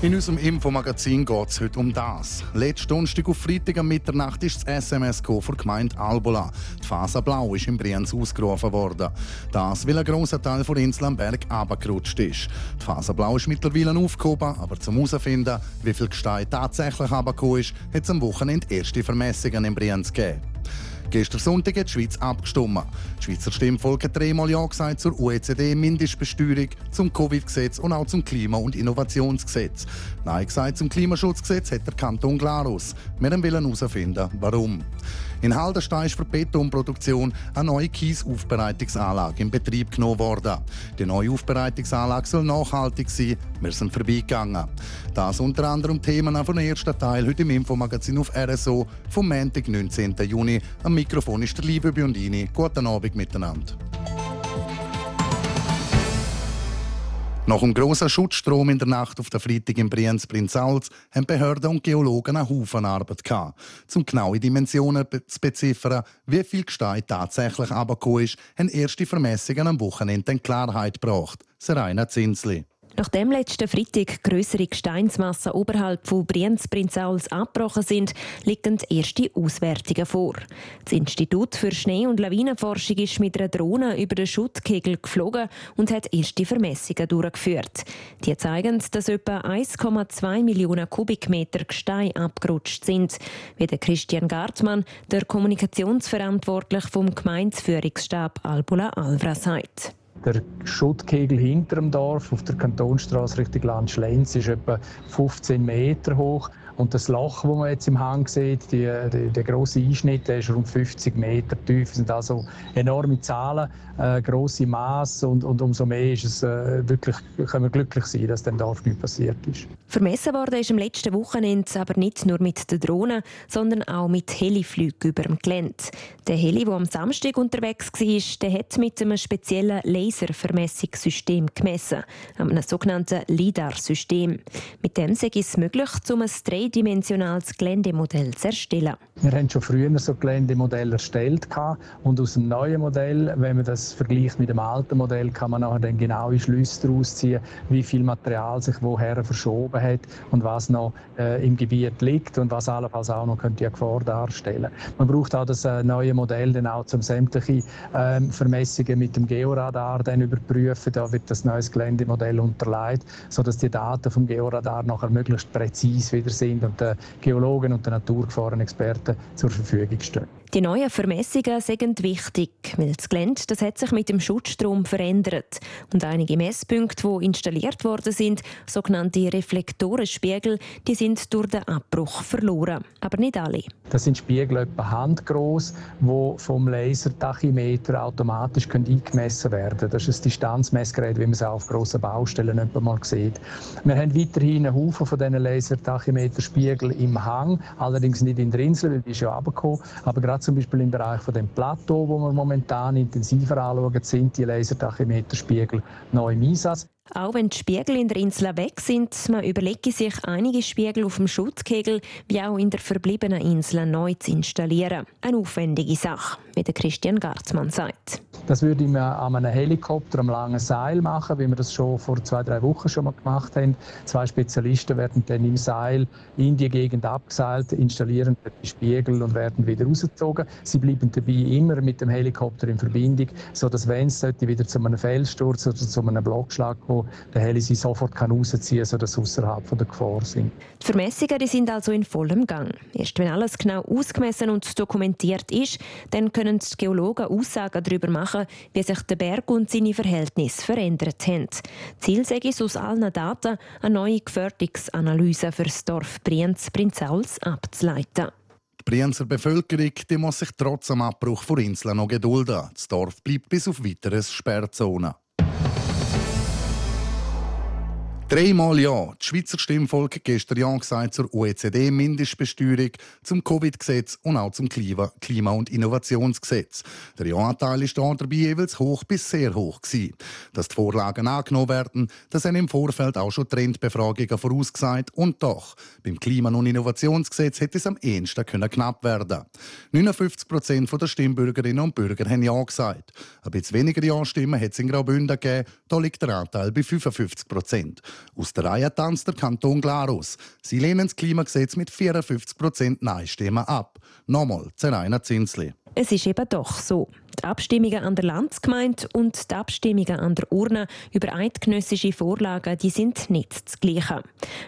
In unserem Infomagazin geht es heute um das. Letzten Donnerstag auf Freitag am Mitternacht ist das SMS von der Gemeinde Albola. Die Phase Blau ist in Brienz ausgerufen worden. Das, weil ein grosser Teil der Insel am Berg abgerutscht ist. Die Phase Blau ist mittlerweile aufgehoben, aber zum herausfinden, wie viel Gestein tatsächlich abgekommen ist, hat es am Wochenende erste Vermessungen in Brienz gegeben. Gestern Sonntag hat die Schweiz abgestimmt. Das Schweizer Stimmvolk hat dreimal Ja gesagt zur OECD-Mindestbesteuerung, zum Covid-Gesetz und auch zum Klima- und Innovationsgesetz. Nein gesagt zum Klimaschutzgesetz hat der Kanton Glarus. Wir wollen herausfinden, warum. In Haldenstein ist für Betonproduktion eine neue Kiesaufbereitungsanlage in Betrieb genommen worden. Die neue Aufbereitungsanlage soll nachhaltig sein. Wir sind vorbeigegangen. Das unter anderem Themen vom ersten Teil heute im Infomagazin auf RSO vom Montag, 19. Juni. Am Mikrofon ist der liebe Biondini. Guten Abend miteinander. Nach dem grossen Schutzstrom in der Nacht auf der Freitag in Brienz-Prinzals haben Behörden und Geologen einen Haufen Arbeit gehabt. Um genaue Dimensionen zu beziffern, wie viel Gestein tatsächlich abgekommen ist, haben erste Vermessungen am Wochenende Klarheit gebracht. Serena Zinsli. Nachdem letzten Freitag größere Gesteinsmassen oberhalb von Brienz-Prinzals abgebrochen sind, liegen erste Auswertungen vor. Das Institut für Schnee- und Lawinenforschung ist mit einer Drohne über den Schuttkegel geflogen und hat erste Vermessungen durchgeführt. Die zeigen, dass etwa 1,2 Millionen Kubikmeter Gestein abgerutscht sind, wie der Christian Gartmann, der Kommunikationsverantwortliche vom Gemeindeführungsstab Albula Alvra sagt. Der Schuttkegel hinter dem Dorf auf der Kantonstraße Richtung Land Schlenz ist etwa 15 Meter hoch. Und das Loch, das man jetzt im Hang sieht, die, die, der große Einschnitt, der ist rund 50 Meter tief. Das sind also enorme Zahlen, äh, große Maß und, und umso mehr ist es äh, wirklich, können wir glücklich sein, dass dem Dorf nichts passiert ist. Vermessen worden ist am letzten Wochenende aber nicht nur mit der Drohne, sondern auch mit Heliflügen über dem Gelände. Der Heli, der am Samstag unterwegs war, der hat mit einem speziellen Laservermessungssystem gemessen, einem sogenannten LIDAR-System. Mit dem sei es möglich, um ein dreidimensionales Geländemodell zu erstellen. Wir haben schon früher so Geländemodelle erstellt und aus dem neuen Modell, wenn man das vergleicht mit dem alten Modell, kann man nachher dann genaue Schlüsse daraus ziehen, wie viel Material sich woher verschoben hat und was noch äh, im Gebiet liegt und was allenfalls auch noch könnte eine Gefahr darstellen. Man braucht auch das äh, neue Modell dann auch zum sämtliche äh, Vermessungen mit dem Georadar dann überprüfen. Da wird das neue Geländemodell unterlegt, sodass die Daten vom Georadar nachher möglichst präzise wieder sind und den Geologen und den Naturgefahrenexperten zur Verfügung stehen. Die neuen Vermessungen sind wichtig, weil das Gelände das hat sich mit dem Schutzstrom verändert. Und einige Messpunkte, die installiert worden sind, sogenannte Reflektorenspiegel, die sind durch den Abbruch verloren. Aber nicht alle. Das sind Spiegel etwa handgroß, die vom Lasertachymeter automatisch eingemessen werden können. Das ist ein Distanzmessgerät, wie man es auch auf grossen Baustellen etwa mal sieht. Wir haben weiterhin einen Haufen von diesen Lasertachymeterspiegeln im Hang, allerdings nicht in der Insel, weil die ist ja runtergekommen. Aber gerade zum Beispiel im Bereich von dem Plateau, wo wir momentan intensiver anschauen, sind die Lasertachymeterspiegel neu im Einsatz. Auch wenn die Spiegel in der Insel weg sind, man überlege sich einige Spiegel auf dem Schutzkegel wie auch in der verbliebenen Insel neu zu installieren. Eine aufwendige Sache, wie der Christian Garzmann sagt. Das würde man an einem Helikopter am langen Seil machen, wie wir das schon vor zwei, drei Wochen schon mal gemacht haben. Zwei Spezialisten werden dann im Seil in die Gegend abgeseilt, installieren die Spiegel und werden wieder rausgezogen. Sie bleiben dabei immer mit dem Helikopter in Verbindung, sodass wenn es wieder zu einem Felssturz oder zu einem Blockschlag kommt, der Heli sie sofort kann rausziehen kann, sodass sie außerhalb der Gefahr sind. Die Vermessungen die sind also in vollem Gang. Erst wenn alles genau ausgemessen und dokumentiert ist, dann können die Geologen Aussagen darüber machen, wie sich der Berg und seine Verhältnisse verändert haben. Ziel sei es, aus allen Daten eine neue Gefährdungsanalyse für das Dorf Brienz-Prinzals abzuleiten. Die Brienzer Bevölkerung die muss sich trotz dem Abbruch von Inseln noch gedulden. Das Dorf bleibt bis auf weiteres Sperrzone. Dreimal ja. Die Schweizer Stimmvolk gestern Ja gesagt zur OECD-Mindestbesteuerung, zum Covid-Gesetz und auch zum Klima- und Innovationsgesetz. Der Ja-Anteil ist da dabei jeweils hoch bis sehr hoch gewesen. Dass die Vorlagen angenommen werden, das haben im Vorfeld auch schon Trendbefragungen vorausgesagt. Und doch, beim Klima- und Innovationsgesetz hätte es am ehesten können knapp werden 59 Prozent der Stimmbürgerinnen und Bürger haben Ja gesagt. Ein bisschen weniger Ja-Stimmen hat es in Graubünden gegeben. Da liegt der Anteil bei 55 Prozent. Aus der Reihe tanzt der Kanton Glarus. Sie lehnen das Klimagesetz mit 54% Nein-Stimmen ab. Nochmal, Zeraina Zinsli. Es ist eben doch so. Die Abstimmungen an der Landsgemeinde und die Abstimmungen an der Urne über eidgenössische Vorlagen die sind nicht das Gleiche.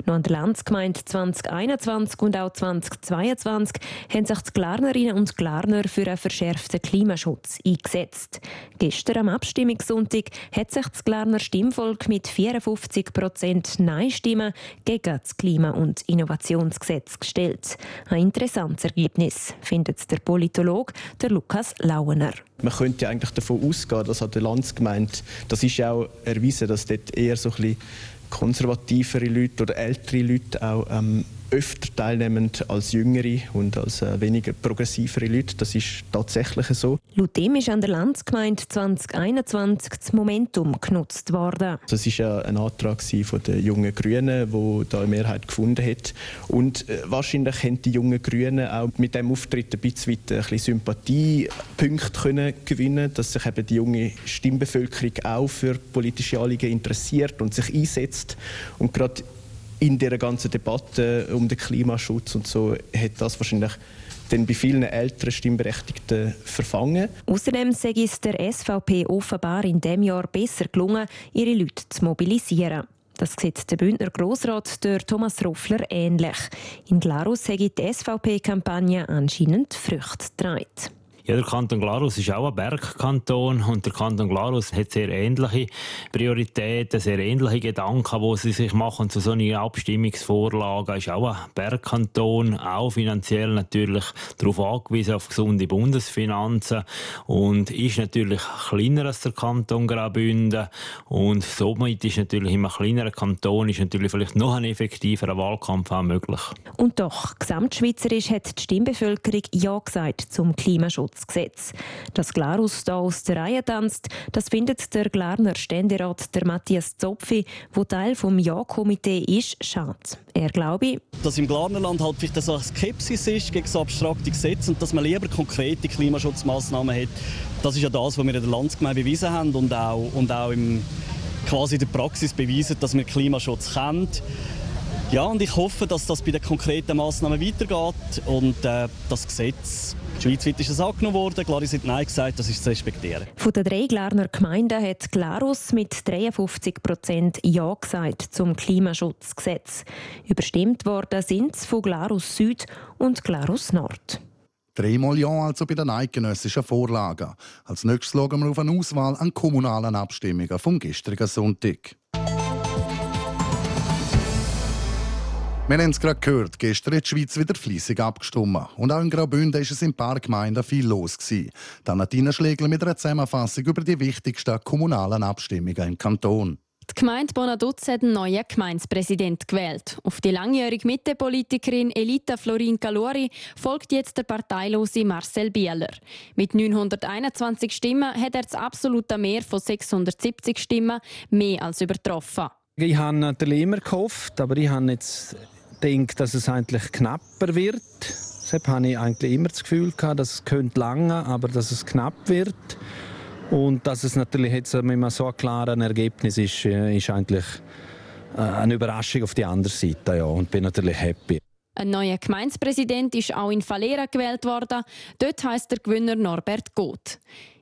Noch an der Landsgemeinde 2021 und auch 2022 haben sich die Glarnerinnen und Glarner für einen verschärften Klimaschutz eingesetzt. Gestern am Abstimmungssonntag hat sich das Glarner Stimmvolk mit 54 Prozent Nein-Stimmen gegen das Klima- und Innovationsgesetz gestellt. Ein interessantes Ergebnis, findet der Politolog der Lukas Lauener. Man könnte eigentlich davon ausgehen, dass an der Landsgemeinde, das ist ja auch erwiesen, dass dort eher so ein bisschen konservativere Leute oder ältere Leute auch ähm, öfter teilnehmen als jüngere und als äh, weniger progressivere Leute. Das ist tatsächlich so. Laut dem ist an der Landsgemeinde 2021 das Momentum genutzt worden. Das ist ja ein Antrag von den jungen Grünen, wo da eine Mehrheit gefunden hat. Und äh, wahrscheinlich haben die jungen Grünen auch mit dem Auftritt ein bisschen, ein bisschen Sympathiepunkte können gewinnen, dass sich eben die junge Stimmbevölkerung auch für politische Anliegen interessiert und sich einsetzt. Und gerade in der ganzen Debatte um den Klimaschutz und so hat das wahrscheinlich dann bei vielen älteren Stimmberechtigten verfangen. Außerdem sei es der SVP offenbar in dem Jahr besser gelungen, ihre Leute zu mobilisieren. Das sieht der Bündner Grossrat der Thomas Roffler ähnlich. In Glarus hätte die SVP-Kampagne anscheinend Früchte getragen. Ja, der Kanton Glarus ist auch ein Bergkanton und der Kanton Glarus hat sehr ähnliche Prioritäten, sehr ähnliche Gedanken, wo sie sich machen zu so einer Abstimmungsvorlage. Ist auch ein Bergkanton, auch finanziell natürlich darauf angewiesen auf gesunde Bundesfinanzen und ist natürlich kleiner als der Kanton Graubünden und somit ist natürlich einem kleineren Kanton ist natürlich vielleicht noch ein effektiverer Wahlkampf auch möglich. Und doch, gesamtschweizerisch hat die Stimmbevölkerung Ja gesagt zum Klimaschutz. Gesetz. Dass Glarus da aus der Reihe tanzt, das findet der Glarner Ständerat der Matthias Zopfi, wo Teil vom Ja-Komitee ist, schade. Er glaube, dass im Glarnerland halt vielleicht so eine Skepsis ist gegen so abstrakte Gesetze und dass man lieber konkrete Klimaschutzmaßnahmen hat. Das ist ja das, was wir in der Landsgemeinde bewiesen haben und auch, und auch im, quasi in der Praxis beweisen, dass wir Klimaschutz kennen. Ja, und ich hoffe, dass das bei den konkreten Maßnahmen weitergeht und äh, das Gesetz Schweizweit ist es angenommen worden. Glaris hat Nein gesagt, das ist zu respektieren. Von den drei Glarner Gemeinden hat Glarus mit 53 Prozent Ja gesagt zum Klimaschutzgesetz. Überstimmt worden sind es von Glarus Süd und Glarus Nord. Dreimal Ja also bei den eidgenössischen Vorlagen. Als nächstes schauen wir auf eine Auswahl an kommunalen Abstimmungen vom gestrigen Sonntag. Wir haben es gerade gehört, gestern hat die Schweiz wieder fleissig abgestimmt. Und auch in Graubünden war es in ein paar Gemeinden viel los. Gewesen. Dann hat Tina Schlegel mit einer Zusammenfassung über die wichtigsten kommunalen Abstimmungen im Kanton. Die Gemeinde Bonaduz hat einen neuen Gemeindepräsident gewählt. Auf die langjährige Mittepolitikerin Elita Florin Calori folgt jetzt der parteilose Marcel Bieler. Mit 921 Stimmen hat er das absolute Mehr von 670 Stimmen mehr als übertroffen. Ich habe natürlich immer gehofft, aber ich habe jetzt denke, dass es eigentlich knapper wird. Deshalb habe ich eigentlich immer das Gefühl gehabt, dass es könnte lange, aber dass es knapp wird. Und dass es natürlich jetzt mit einem so klaren Ergebnis ist, äh, ist eigentlich äh, eine Überraschung auf die andere Seite. Ja, und bin natürlich happy. Ein neuer Gemeindepräsident ist auch in Falera gewählt worden. Dort heißt der Gewinner Norbert Goth.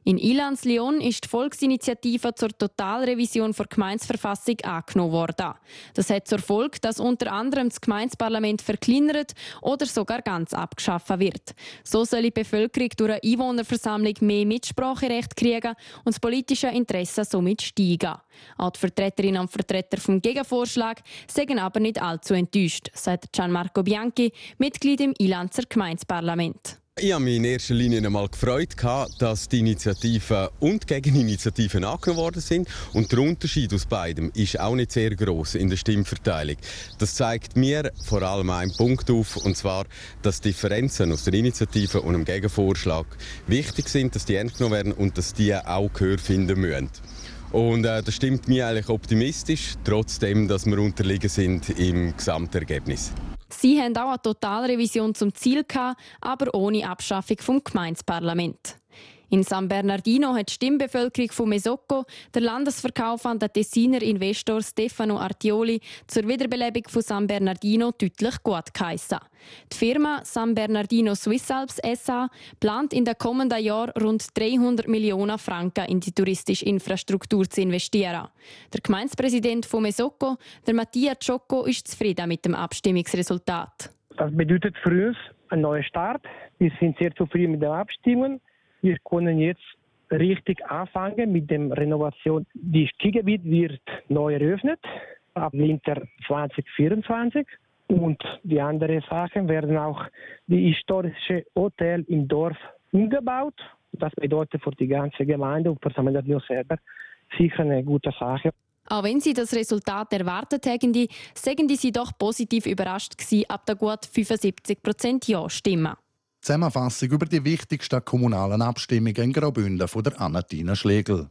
In Ilans-Lyon ist die Volksinitiative zur Totalrevision der Gemeinsverfassung angenommen worden. Das hat zur Folge, dass unter anderem das Gemeindeparlament verkleinert oder sogar ganz abgeschafft wird. So soll die Bevölkerung durch eine Einwohnerversammlung mehr Mitspracherecht kriegen und das politische Interesse somit steigen. Auch die Vertreterinnen und Vertreter vom Gegenvorschlag sagen aber nicht allzu enttäuscht, sagt Gianmarco Bianchi, Mitglied im Ilanzer Gemeindeparlament. Ich habe mich in erster Linie einmal gefreut, dass die Initiativen und Gegeninitiativen angenommen worden sind. Und der Unterschied aus beidem ist auch nicht sehr groß in der Stimmverteilung. Das zeigt mir vor allem einen Punkt auf, und zwar, dass Differenzen aus der Initiative und dem Gegenvorschlag wichtig sind, dass die ernst genommen werden und dass die auch Gehör finden müssen. Und äh, das stimmt mich eigentlich optimistisch, trotzdem, dass wir unterliegen sind im Gesamtergebnis. Sie haben auch eine Totalrevision zum Ziel gehabt, aber ohne Abschaffung vom Gemeindeparlament. In San Bernardino hat die Stimmbevölkerung von Mesocco der Landesverkauf an den Tessiner Investor Stefano Artioli zur Wiederbelebung von San Bernardino deutlich gut geheissen. Die Firma San Bernardino Swiss Alps SA plant in den kommenden Jahren rund 300 Millionen Franken in die touristische Infrastruktur zu investieren. Der Gemeindepräsident von Mesocco, der Mattia Ciocco, ist zufrieden mit dem Abstimmungsresultat. Das bedeutet für uns einen neuen Start. Wir sind sehr zufrieden mit den Abstimmungen. Wir können jetzt richtig anfangen mit der Renovation. Das Skigebiet wird neu eröffnet ab Winter 2024. Und die anderen Sachen werden auch die historische Hotel im Dorf umgebaut. Das bedeutet für die ganze Gemeinde und für San Bernardino selber sicher eine gute Sache. Auch wenn sie das Resultat erwartet hätten, sagen sie doch positiv überrascht gewesen, ab der gut 75% Ja-Stimme. Zusammenfassung über die wichtigsten kommunalen Abstimmungen in Graubünden von der Anatina Schlegel.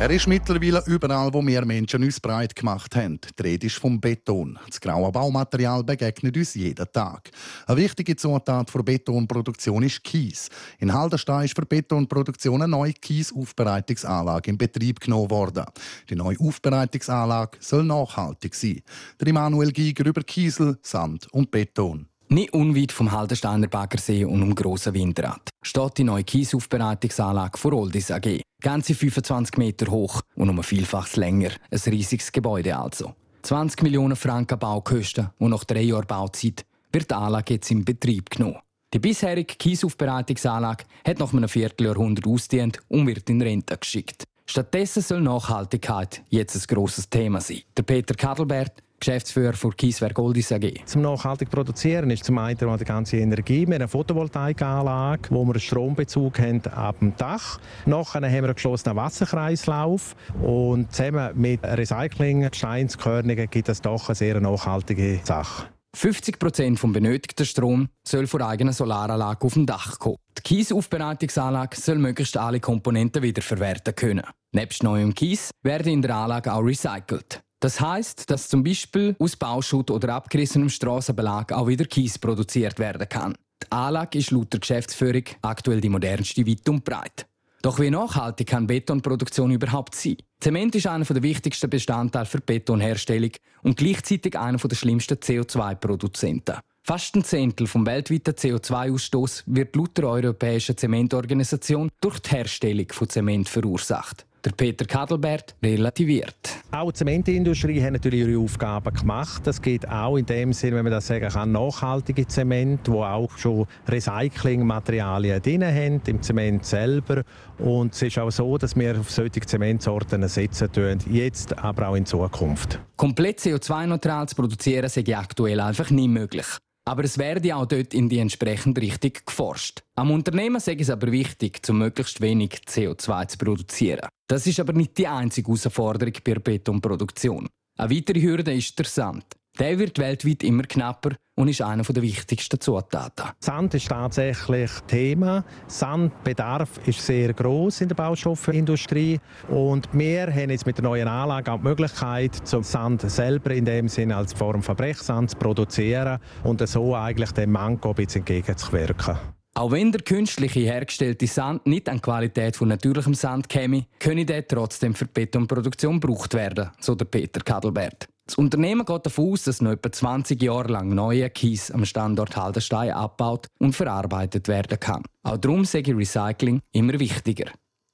Er ist mittlerweile überall, wo wir Menschen uns breit gemacht haben. Die Rede ist vom Beton. Das graue Baumaterial begegnet uns jeden Tag. Eine wichtige Zutat für Betonproduktion ist Kies. In Haldenstein ist für Betonproduktion eine neue Kiesaufbereitungsanlage in Betrieb genommen worden. Die neue Aufbereitungsanlage soll nachhaltig sein. Der Immanuel Giger über Kiesel, Sand und Beton. Nicht unweit vom Haldensteiner Baggersee und um Grossen Windrad steht die neue Kiesaufbereitungsanlage von Oldis AG. Ganze 25 Meter hoch und um ein Vielfaches länger. Ein riesiges Gebäude also. 20 Millionen Franken Baukosten und nach drei Jahren Bauzeit wird die Anlage jetzt in Betrieb genommen. Die bisherige Kiesaufbereitungsanlage hat nach einem Vierteljahrhundert ausgedient und wird in Rente geschickt. Stattdessen soll Nachhaltigkeit jetzt ein grosses Thema sein. Der Peter Kadelbert, Geschäftsführer für Kieswerk Goldis AG. Zum nachhaltig produzieren ist zum einen die ganze Energie. Wir haben eine Photovoltaikanlage, wo wir einen Strombezug haben ab dem Dach. Nachher haben wir einen geschlossenen Wasserkreislauf und zusammen mit Recycling, Steinskörnungen gibt es doch eine sehr nachhaltige Sache. 50 Prozent vom benötigten Strom soll von eigener Solaranlage auf dem Dach kommen. Die Kiesaufbereitungsanlage soll möglichst alle Komponenten wiederverwerten können. Nebst neuem Kies werden in der Anlage auch recycelt. Das heißt, dass zum Beispiel aus Bauschutt oder abgerissenem Strassenbelag auch wieder Kies produziert werden kann. Die Anlage ist laut der Geschäftsführung aktuell die modernste weit und breit. Doch wie nachhaltig kann Betonproduktion überhaupt sein? Zement ist einer der wichtigsten Bestandteile für Betonherstellung und gleichzeitig einer der schlimmsten CO2-Produzenten. Fast ein Zehntel vom weltweiten CO2-Ausstoß wird laut der Europäischen Zementorganisation durch die Herstellung von Zement verursacht. Der Peter Kadelbert relativiert. Auch die Zementindustrie hat natürlich ihre Aufgaben gemacht. Das geht auch in dem Sinne, wenn man das sagen kann, nachhaltige Zement, wo auch schon Recyclingmaterialien drin haben im Zement selber. Und es ist auch so, dass wir auf solche Zementsorten setzen tun, jetzt, aber auch in Zukunft. Komplett CO2-neutral zu produzieren, sei aktuell einfach nicht möglich. Aber es werde auch dort in die entsprechende Richtung geforscht. Am Unternehmen sei es aber wichtig, zu möglichst wenig CO2 zu produzieren. Das ist aber nicht die einzige Herausforderung bei der Betonproduktion. Eine weitere Hürde ist der Sand. Der wird weltweit immer knapper und ist einer der wichtigsten Zutaten. Sand ist tatsächlich Thema. Sandbedarf ist sehr groß in der Baustoffindustrie und wir haben jetzt mit der neuen Anlage auch die Möglichkeit, zum Sand selber in dem Sinne als Form von Brechsand zu produzieren und so eigentlich dem Manko ein bisschen entgegenzuwirken. Auch wenn der künstliche hergestellte Sand nicht an die Qualität von natürlichem Sand käme, könne der trotzdem für die Betonproduktion gebraucht werden, so der Peter Kadelbert. Das Unternehmen geht davon aus, dass noch etwa 20 Jahre lang neuer Kies am Standort Haldenstein abgebaut und verarbeitet werden kann. Auch darum sei Recycling immer wichtiger.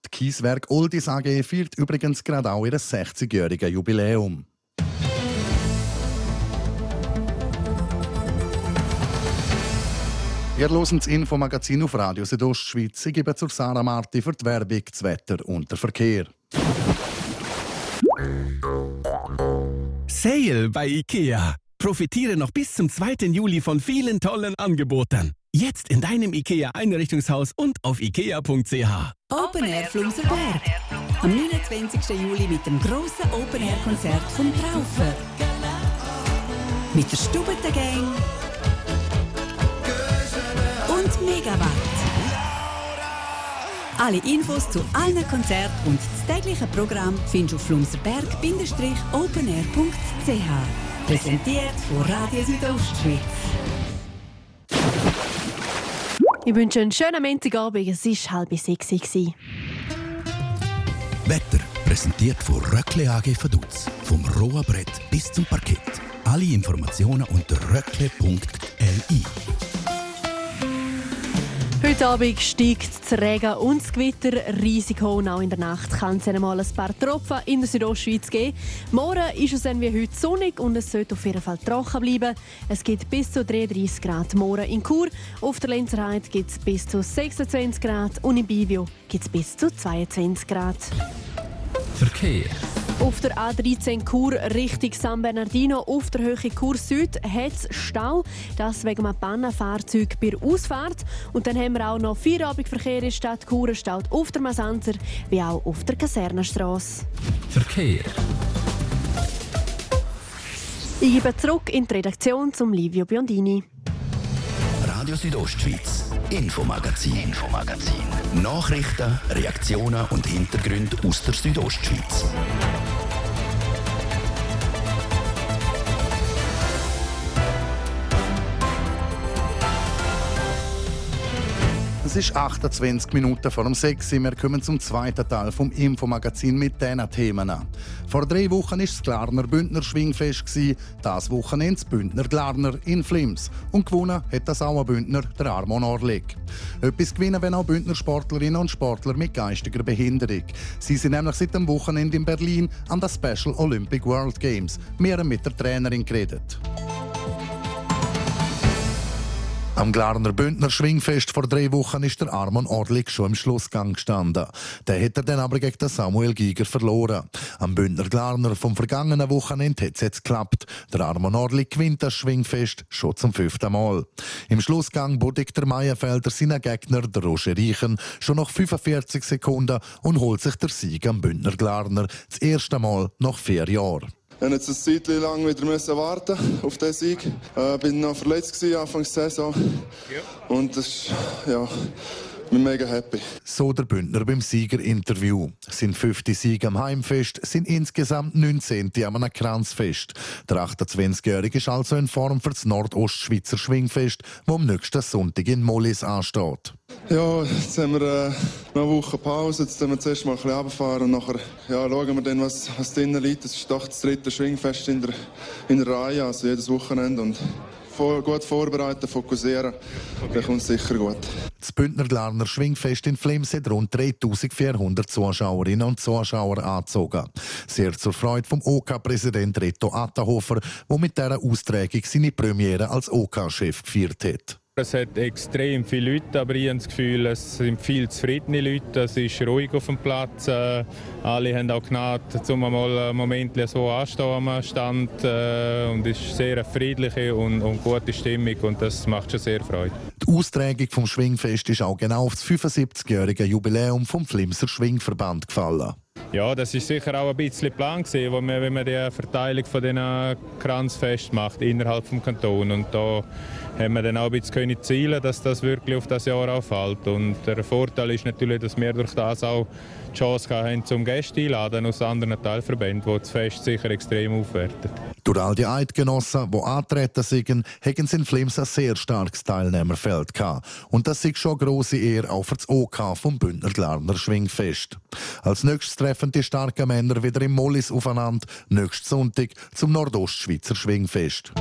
Das Kieswerk Oldis AG feiert übrigens gerade auch ihr 60-jähriges Jubiläum. Ihr hört das Infomagazin auf Radio Südostschweiz. Ich gebe zur Sarah Marti für die Werbung, das Wetter und den Verkehr. Sale bei IKEA. Profitiere noch bis zum 2. Juli von vielen tollen Angeboten. Jetzt in deinem IKEA-Einrichtungshaus und auf ikea.ch. Open Air Flumserberg. Am 29. Juli mit dem grossen Open Air Konzert vom Traufer. Mit der Stubete Gang Megawatt. Alle Infos zu allen Konzerten und das tägliche Programm findest du auf flumserberg-openair.ch. Präsentiert von Radio Südostschweiz. Ich wünsche einen schönen Montagabend. Es war halb sechs. Wetter präsentiert von Röckle AG Vaduz. Vom rohen Brett bis zum Parkett. Alle Informationen unter röckle.li. Heute Abend steigt das Regen und das Gewitterrisiko. Und auch in der Nacht kann es einmal ein paar Tropfen in der Südostschweiz geben. Morgen ist es wie heute sonnig und es sollte auf jeden Fall trocken bleiben. Es gibt bis zu 33 Grad morgen in Chur. Auf der Lenzerheide gibt es bis zu 26 Grad und in Bivio gibt es bis zu 22 Grad. Verkehr. Auf der A13 Chur Richtung San Bernardino auf der Höhe Chur Süd hat es Stau. Das wegen einem Pannenfahrzeug bei der Ausfahrt. Und dann haben wir auch noch Feierabendverkehr in der Stadt Chur. Es staut auf der Masanzer wie auch auf der Kasernenstrasse. Verkehr. Ich gebe zurück in die Redaktion zum Livio Biondini. Radio Südostschweiz, Infomagazin, Infomagazin. Nachrichten, Reaktionen und Hintergründe aus der Südostschweiz. Es ist 28 Minuten vor dem 6 Uhr. Wir kommen zum zweiten Teil vom Infomagazin mit diesen Themen. Vor drei Wochen war das Glarner Bündner Schwingfest. Das Wochenende das Bündner Glarner in Flims. Und gewonnen hat das auch ein Bündner, der Armon Orlik. Etwas gewinnen wenn auch Bündner Sportlerinnen und Sportler mit geistiger Behinderung. Sie sind nämlich seit dem Wochenende in Berlin an den Special Olympic World Games. Wir haben mit der Trainerin geredet. Am Glarner Bündner Schwingfest vor drei Wochen ist der Armon Orlik schon im Schlussgang gestanden. Der hätte dann aber gegen den Samuel Giger verloren. Am Bündner Glarner vom vergangenen Wochenende hat es jetzt geklappt. Der Armon Orlik gewinnt das Schwingfest schon zum fünften Mal. Im Schlussgang bodigt der Meierfelder seinen Gegner, der Roger Riechen, schon nach 45 Sekunden und holt sich der Sieg am Bündner Glarner. Das erste Mal nach vier Jahren. Ich musste jetzt eine Zeit lang wieder müssen warten auf diesen Sieg. Äh, bin noch verletzt gewesen, Anfang der Saison. Und das ist, ja, ich bin mega happy. So der Bündner beim Siegerinterview. Sind 50 Siege am Heimfest, sind insgesamt 19 am einem Kranzfest. Der 28-Jährige ist also in Form für das Nordostschweizer Schwingfest, wo am nächsten Sonntag in Mollis ansteht. Ja, jetzt haben wir äh, noch eine Woche Pause. Jetzt müssen wir zuerst mal ein bisschen runterfahren und nachher ja, schauen wir dann, was, was drinnen liegt. Das ist doch das dritte Schwingfest in der, in der Reihe, also jedes Wochenende. Und vor, gut vorbereiten, fokussieren, okay. dann kommt es sicher gut. Das Bündner Glarner Schwingfest in Flims hat rund 3400 Zuschauerinnen und Zuschauer angezogen. Sehr zur Freude vom OK-Präsident Reto Attahofer, der mit dieser Austragung seine Premiere als OK-Chef gefeiert hat. Es hat extrem viele Leute, aber ich habe das Gefühl, es sind viel zufriedene Leute. Es ist ruhig auf dem Platz. Äh, alle haben auch Gnade, um mal einen Moment so anstehen Stand. Äh, und es ist sehr eine friedliche und, und, gute Stimmung und das macht schon sehr Freude. Die Austragung vom Schwingfest ist auch genau auf das 75-jährige Jubiläum vom Flimser Schwingverband gefallen. Ja, das ist sicher auch ein bisschen Plan gewesen, wo man, wenn man die Verteilung von den Kranzfest macht innerhalb des Kantons. Und da haben wir dann auch ein bisschen zielen, dass das wirklich auf das Jahr auffällt. Und der Vorteil ist natürlich, dass wir durch das auch die Chance haben, zum Gäste einladen aus anderen Teilverbänden, die das Fest sicher extrem aufwerten. Durch all die Eidgenossen, die antreten sind, haben sie in Flims ein sehr starkes Teilnehmerfeld gehabt. Und das ist schon grosse Ehre auch für das OK vom Bündner Glarner Schwingfest. Als nächstes treffen die starken Männer wieder im Mollis aufeinander, nächsten Sonntag zum Nordostschweizer Schwingfest.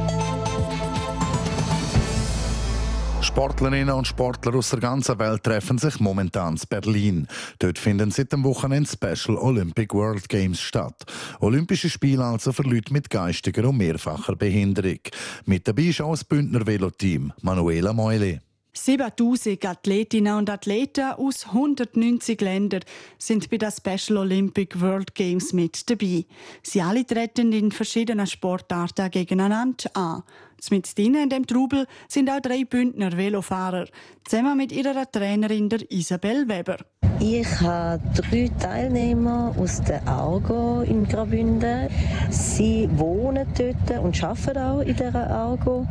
Sportlerinnen und Sportler aus der ganzen Welt treffen sich momentan in Berlin. Dort finden seit dem Wochenende Special Olympic World Games statt. Olympische Spiele also für Leute mit geistiger und mehrfacher Behinderung. Mit dabei ist auch das Bündner Veloteam Manuela Meuli. 7000 Athletinnen und Athleten aus 190 Ländern sind bei den Special Olympic World Games mit dabei. Sie alle treten in verschiedenen Sportarten gegeneinander an. Mit ihnen in dem Trubel sind auch drei Bündner Velofahrer, zusammen mit ihrer Trainerin der Isabel Weber. Ich habe drei Teilnehmer aus der Argo in Graubünden. Sie wohnen dort und arbeiten auch in dieser Argo.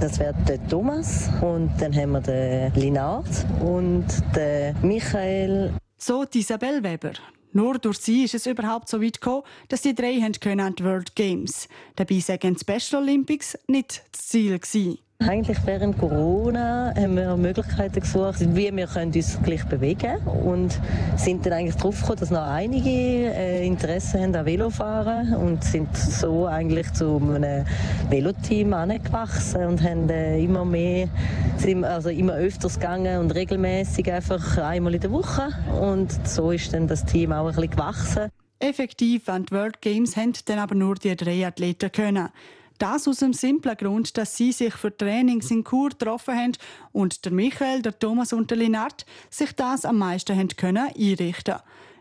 Das wäre der Thomas und dann haben wir den Linard und den Michael. So die Isabel Weber. Nur durch sie ist es überhaupt so weit gekommen, dass die drei können an die World Games. Dabei sagen die Special Olympics nicht das Ziel gewesen. Eigentlich während Corona haben wir Möglichkeiten gesucht, wie wir uns gleich bewegen können. und sind dann eigentlich darauf gekommen, dass noch einige äh, Interesse haben an Velofahren und sind so eigentlich zu einem Veloteam angewachsen und haben äh, immer mehr, sind also immer öfters gegangen und regelmäßig einfach einmal in der Woche und so ist dann das Team auch ein bisschen gewachsen. Effektiv an die World Games haben dann aber nur die drei Athleten können. Das aus dem simplen Grund, dass sie sich für Trainings in Kur getroffen haben und der Michael, der Thomas und der Linard sich das am meisten haben können einrichten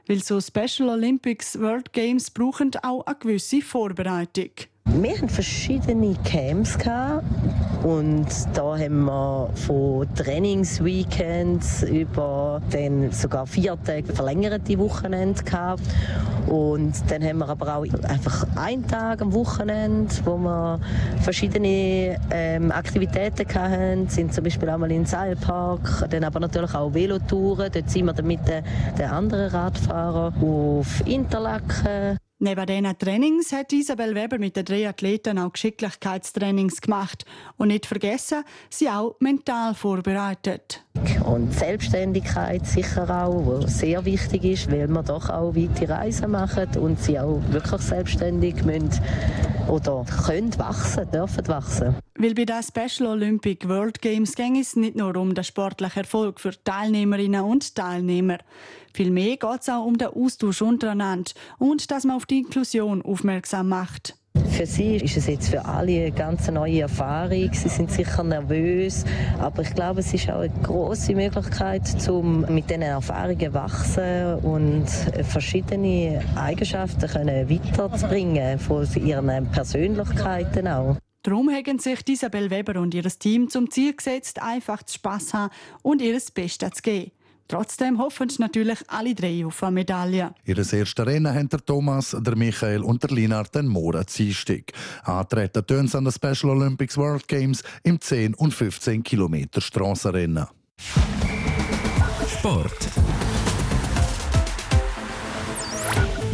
Weil so Special Olympics World Games brauchen auch eine gewisse Vorbereitung. Wir hatten verschiedene Camps und da haben wir von Trainingsweekends über dann sogar vier Tage verlängerte Wochenende gehabt. Und dann haben wir aber auch einfach einen Tag am Wochenende, wo wir verschiedene ähm, Aktivitäten hatten. sind zum Beispiel einmal in den Seilpark, dann aber natürlich auch Velotouren. Dort sind wir dann mit den, den anderen Radfahrern auf Interlaken. Neben diesen Trainings hat Isabel Weber mit den drei Athleten auch Geschicklichkeitstrainings gemacht. Und nicht vergessen, sie auch mental vorbereitet. Und Selbstständigkeit sicher auch, was sehr wichtig ist, weil wir doch auch weite Reisen machen und sie auch wirklich selbstständig müssen oder können wachsen, dürfen wachsen. Weil bei den Special Olympic World Games ging es nicht nur um den sportlichen Erfolg für Teilnehmerinnen und Teilnehmer. Vielmehr geht es auch um den Austausch untereinander und dass man auf die Inklusion aufmerksam macht. Für sie ist es jetzt für alle eine ganz neue Erfahrung. Sie sind sicher nervös, aber ich glaube, es ist auch eine große Möglichkeit, um mit diesen Erfahrungen wachsen und verschiedene Eigenschaften können weiterzubringen von ihren Persönlichkeiten auch. Darum haben sich Isabel Weber und ihr Team zum Ziel gesetzt, einfach zu Spass haben und ihr Bestes zu geben. Trotzdem hoffen natürlich alle drei auf eine Medaille. Ihres ersten Rennen haben der Thomas, der Michael und der Linard den Mora Ziestig. Antreten tun an den Special Olympics World Games im 10 und 15 Kilometer Strassenrennen. Sport.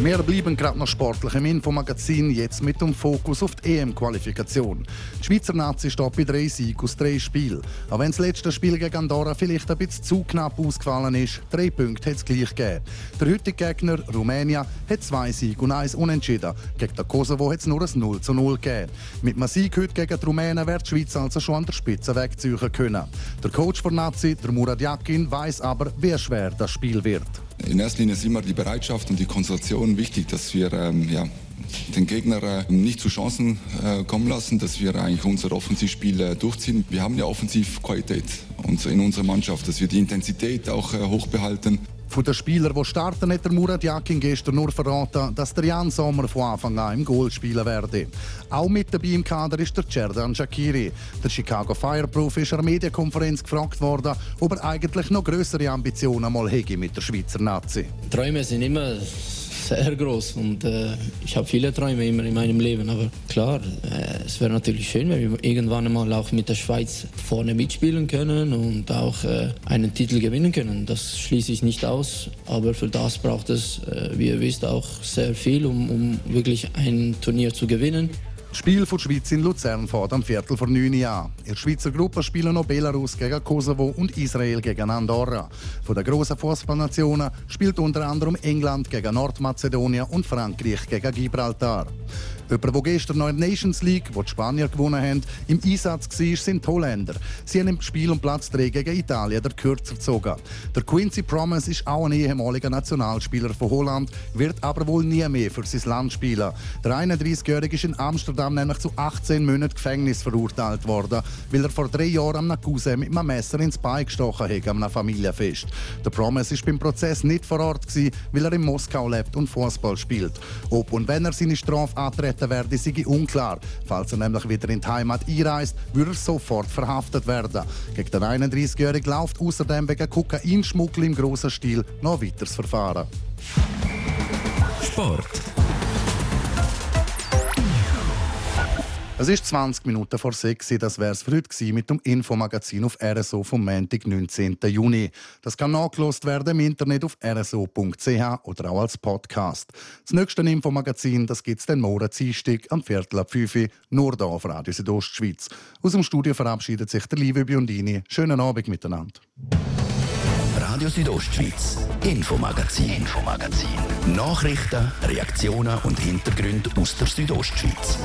Wir bleiben gerade noch sportlich im Infomagazin, jetzt mit dem Fokus auf die EM-Qualifikation. Die Schweizer Nazi steht bei drei Siegen aus drei Spielen. Auch wenn das letzte Spiel gegen Andorra vielleicht ein bisschen zu knapp ausgefallen ist, drei Punkte hat es gleich gegeben. Der heutige Gegner, Rumänien, hat zwei Siege und eins unentschieden. Gegen den Kosovo hat es nur ein 0 zu 0 gegeben. Mit einem Sieg heute gegen die Rumänen wird die Schweiz also schon an der Spitze wegziehen können. Der Coach von Nazi, der Murat Yakin, weiß aber, wie schwer das Spiel wird. In erster Linie ist immer die Bereitschaft und die Konzentration wichtig, dass wir ähm, ja, den Gegner äh, nicht zu Chancen äh, kommen lassen, dass wir eigentlich unser Offensivspiel äh, durchziehen. Wir haben ja Offensivqualität in unserer Mannschaft, dass wir die Intensität auch äh, hoch behalten. Von den Spielern, die starten, hat der Murat Yakin gestern nur verraten, dass der Jan Sommer von Anfang an im Goal spielen werde. Auch mit dabei im Kader ist der Cerdan Shakiri. Der Chicago Fireproof ist an der Medienkonferenz gefragt worden, ob er eigentlich noch größere Ambitionen mal hätte mit der Schweizer Nazi. Träume sind immer sehr groß und äh, ich habe viele Träume immer in meinem Leben. Aber klar, äh, es wäre natürlich schön, wenn wir irgendwann einmal auch mit der Schweiz vorne mitspielen können und auch äh, einen Titel gewinnen können. Das schließe ich nicht aus. Aber für das braucht es, äh, wie ihr wisst, auch sehr viel, um, um wirklich ein Turnier zu gewinnen. Das Spiel von der Schweiz in Luzern fährt am Viertel vor 9 Jahren. In der Schweizer Gruppe spielen noch Belarus gegen Kosovo und Israel gegen Andorra. Von den grossen Fußballnationen spielt unter anderem England gegen Nordmazedonien und Frankreich gegen Gibraltar. Jemand, der gestern noch in der Nations League, wo die Spanier gewonnen haben, im Einsatz war, sind die Holländer. Sie haben im Spiel um Platz 3 gegen Italien der Kürzer gezogen. Der Quincy Promise ist auch ein ehemaliger Nationalspieler von Holland, wird aber wohl nie mehr für sein Land spielen. Der 31-Jährige ist in Amsterdam nämlich zu 18 Monaten Gefängnis verurteilt worden, weil er vor drei Jahren am Cousin mit einem Messer ins Bein gestochen hat, am Familienfest. Der Promise ist beim Prozess nicht vor Ort, weil er in Moskau lebt und Fußball spielt. Ob und wenn er seine Strafe antreten werde, sei unklar. Falls er nämlich wieder in die Heimat einreist, würde er sofort verhaftet werden. Gegen den 31-Jährigen läuft außerdem wegen Kokainschmuggel im grossen Stil noch weiteres Verfahren. Sport. Es ist 20 Minuten vor 6 Uhr. Das wäre es für heute mit dem Infomagazin auf RSO vom Montag, 19. Juni. Das kann nachgelost werden im Internet auf rso.ch oder auch als Podcast. Das nächste Infomagazin gibt es den morgen Dienstag am Viertel ab 5 Uhr, nur hier auf Radio Südostschweiz. Aus dem Studio verabschiedet sich der liebe Biondini. Schönen Abend miteinander. Radio Südostschweiz, Infomagazin, Infomagazin. Nachrichten, Reaktionen und Hintergründe aus der Südostschweiz.